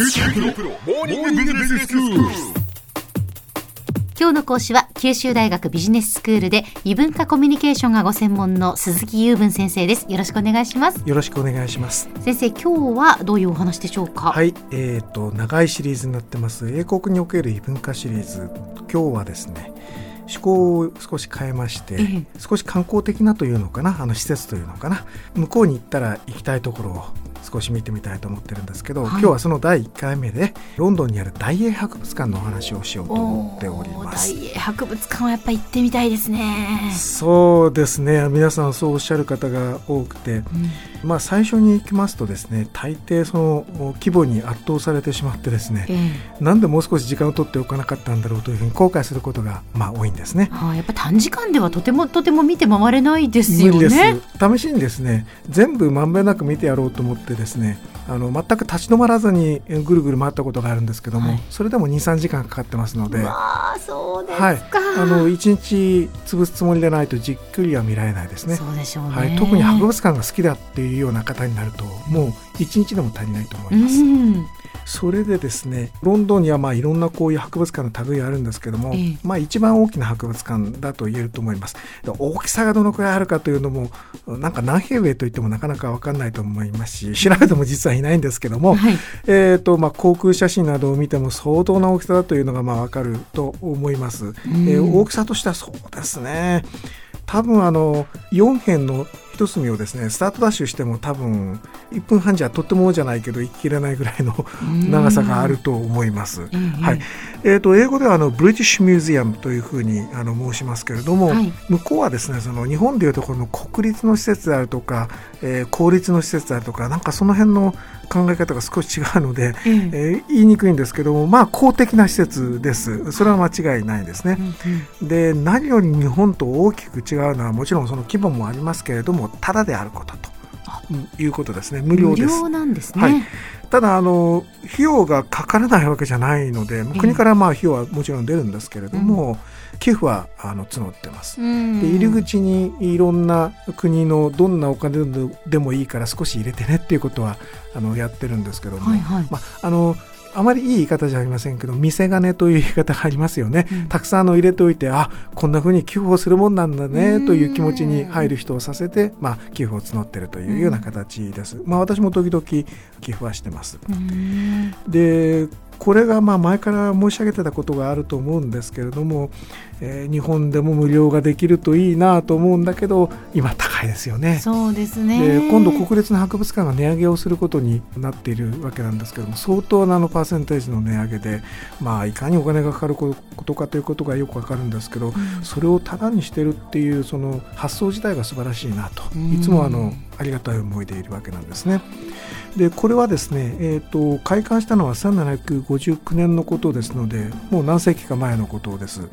今日の講師は九州大学ビジネススクールで異文化コミュニケーションがご専門の鈴木雄文先生です。よろしくお願いします。よろしくお願いします。先生今日はどういうお話でしょうか？はい。えーと長いシリーズになってます。英国における異文化シリーズ。今日はですね趣向を少し変えまして、ええ、少し観光的なというのかな？あの施設というのかな？向こうに行ったら行きたいところを少し見てみたいと思ってるんですけど、はい、今日はその第1回目でロンドンにある大英博物館のお話をしようと思っております。大英博物館はやっぱ行ってみたいですね。そうですね。皆さんそうおっしゃる方が多くて、うん、まあ最初に行きますとですね大抵その規模に圧倒されてしまってですね、えー、なんでもう少し時間を取っておかなかったんだろうというふうに後悔することがまあ多いんですね、はあ、やっぱ短時間ではとても とても見て回れないですよね。試しにですね全部まんべんなく見てやろうと思ってですねあの全く立ち止まらずにぐるぐる回ったことがあるんですけども、はい、それでも23時間かかってますので、まあ、そうですはい、あの1日潰すつもりでないとじっくりは見られないですね。そうでしょう、ね、はい、特に博物館が好きだっていうような方になるともう1日でも足りないと思います。うん。それでですねロンドンにはまあいろんなこういう博物館の類あるんですけども、ええ、まあ一番大きな博物館だと言えると思います。大きさがどのくらいあるかというのもなんか何平米といってもなかなか分かんないと思いますし調べても実はいないんですけども、はい、えーとまあ、航空写真などを見ても相当な大きさだというのがまあ分かると思います、えー、大きさとしてはそうですね。多分あの4辺の一隅をですね。スタートダッシュしても多分1分半じゃとってもじゃないけど行ききれないぐらいの長さがあると思います。はい。えーと、英語ではあのブリティッシュ・ミュージアムというふうにあの申しますけれども、はい、向こうはですねその日本でいうところの国立の施設であるとか、えー、公立の施設であるとかなんかその辺の考え方が少し違うので、うん、えー、言いにくいんですけどもまあ公的な施設です。それは間違いないですね。うんうん、で何より日本と大きく違うのはもちろんその規模もありますけれどもただであることと。いうことですね。無料です。なんですね、はい、ただあの費用がかからないわけじゃないので国からまあ費用はもちろん出るんですけれども、うん、寄付はあの募ってます、うん、で入り口にいろんな国のどんなお金でもいいから少し入れてねっていうことはあのやってるんですけども、はいはい、まあ、あのあまりいい言い方じゃありませんけど見せ金という言い方がありますよね、うん、たくさんの入れておいてあこんなふうに寄付をするもんなんだねという気持ちに入る人をさせて、まあ、寄付を募っているというような形です、まあ、私も時々寄付はしてます。でこれがまあ前から申し上げてたことがあると思うんですけれども、えー、日本でも無料ができるといいなと思うんだけど今高いですよね。そうですねで今度国立の博物館が値上げをすることになっているわけなんですけども相当なのパーセンテージの値上げで、まあ、いかにお金がかかることかということがよくわかるんですけど、うん、それをタダにしてるっていうその発想自体が素晴らしいなといつもあのありがたい思いでいるわけなんですね。でこれはですね、えーと、開館したのは1759年のことですのでもう何世紀か前のことです。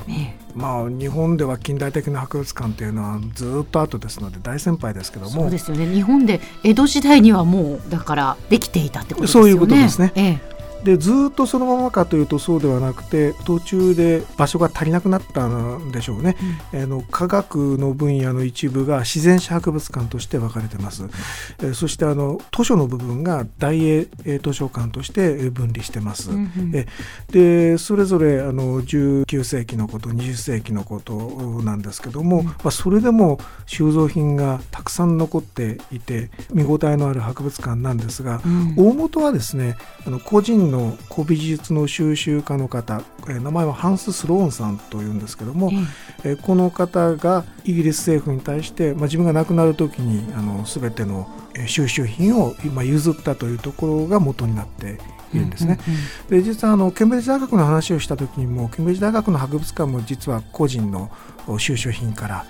まあ、日本では近代的な博物館というのはずっと後ですので大先輩ですけども。そうですよね。日本で江戸時代にはもうだからできていたってことですよね。そういうことですね、ええでずっとそのままかというとそうではなくて途中で場所が足りなくなったんでしょうね、うん、あの科学の分野の一部が自然史博物館として分かれてます、えそしてあの図書の部分が大英図書館として分離してます、うんうん、えでそれぞれあの19世紀のこと20世紀のことなんですけども、うん、まあ、それでも収蔵品がたくさん残っていて見応えのある博物館なんですが、うん、大元はですねあの個人の古美術の収集家の方、えー、名前はハンス・スローンさんというんですけども、えー、この方がイギリス政府に対して、まあ、自分が亡くなる時にあの全ての収集品を今譲ったというところが元になっているんですね。で実はあのケンブリッジ大学の話をした時にもケンブリッジ大学の博物館も実は個人の収集品から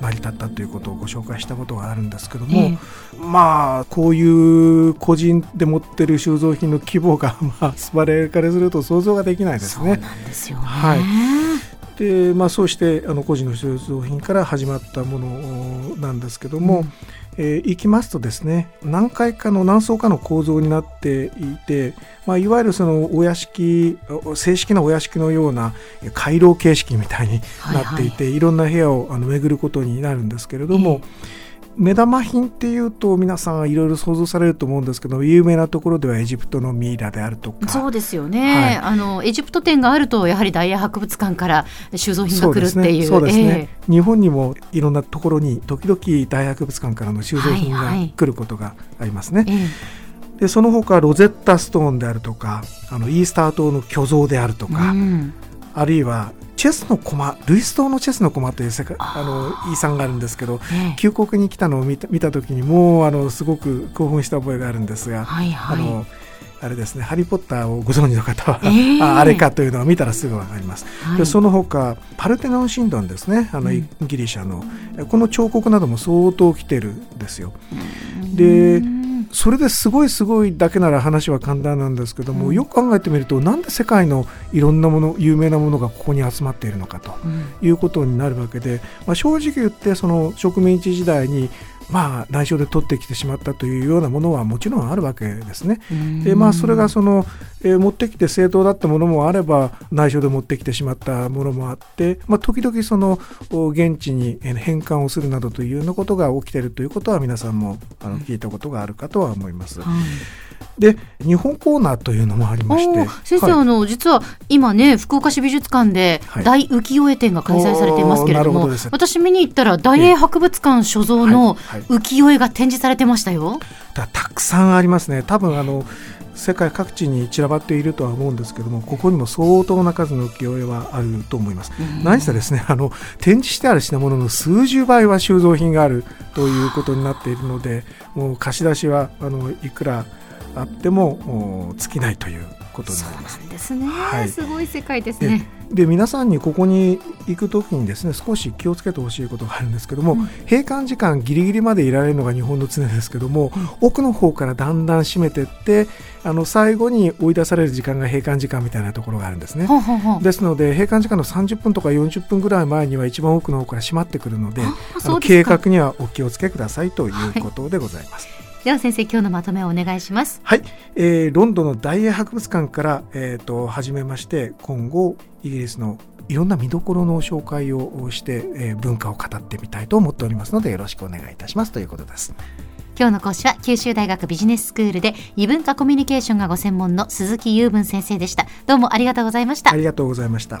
成り立ったということをご紹介したことがあるんですけども、えー、まあこういう個人で持ってる収蔵品の規模が まあスバレからすると想像ができないですね。すね。はい。でまあ、そうしてあの個人の収蔵品から始まったものなんですけども、うんえー、行きますとですね何階かの何層かの構造になっていて、まあ、いわゆるそのお屋敷正式なお屋敷のような回廊形式みたいになっていて、はいはい、いろんな部屋をあの巡ることになるんですけれども、目玉品っていうと皆さんいろいろ想像されると思うんですけど有名なところではエジプトのミイラであるとか。そうですよね、はい、あのエジプト展があるとやはり大英博物館から収蔵品が来るっていう。そうですね、ね。えー、日本にもいろんなところに時々大英博物館からの収蔵品が来ることがありますね。はいはいえ。ー、でその他ロゼッタストーンであるとかあのイースター島の巨像であるとか、うん、あるいはチェスの駒ルイス島のチェスの駒という世界あの遺産があるんですけど、ええ、旧国に来たのを見た見た時にもうあのすごく興奮した覚えがあるんですが、はいはい、あのあれですね「ハリー・ポッター」をご存知の方は、え。ー、ああれかというのを見たらすぐ分かります、はい、でその他パルテノン神殿ですねあの、うん、ギリシャの。この彫刻なども相当来てるんですよ。でそれですごいすごいだけなら話は簡単なんですけども、うん、よく考えてみるとなんで世界のいろんなもの有名なものがここに集まっているのかということになるわけで、まあ、正直言ってその植民地時代にまあ、内緒で取ってきてしまったというようなものはもちろんあるわけですね。でまあ、それがその、えー、持ってきて正当だったものもあれば内緒で持ってきてしまったものもあって、まあ、時々その現地に返還をするなどというようなことが起きているということは皆さんもあの聞いたことがあるかとは思います。はいで日本コーナーというのもありまして。先生、はい、あの実は今ね福岡市美術館で大浮世絵展が開催されていますけれども、はい、私見に行ったら大英博物館所蔵の浮世絵が展示されてましたよ。たくさんありますね。多分あの世界各地に散らばっているとは思うんですけどもここにも相当な数の浮世絵はあると思います、うん、何せですねあの展示してある品物の数十倍は収蔵品があるということになっているのでもう貸し出しはあのいくらあっても尽きないということになります。すね、はい、すごい世界ですね。で皆さんにここに行くときにですね少し気をつけてほしいことがあるんですけども、うん、閉館時間ぎりぎりまでいられるのが日本の常ですけども、うん、奥の方からだんだん閉めていってあの最後に追い出される時間が閉館時間みたいなところがあるんですね。ほうほうほうですので閉館時間の30分とか40分ぐらい前には一番奥の方から閉まってくるのであの計画にはお気をつけくださいということでございます。はいでは先生今日のまとめをお願いします。はい、えー、ロンドンの大英博物館から、えーと、始めまして今後イギリスのいろんな見どころの紹介をして、えー、文化を語ってみたいと思っておりますのでよろしくお願いいたします。ということです。今日の講師は九州大学ビジネススクールで異文化コミュニケーションがご専門の鈴木雄文先生でした。どうもありがとうございました。ありがとうございました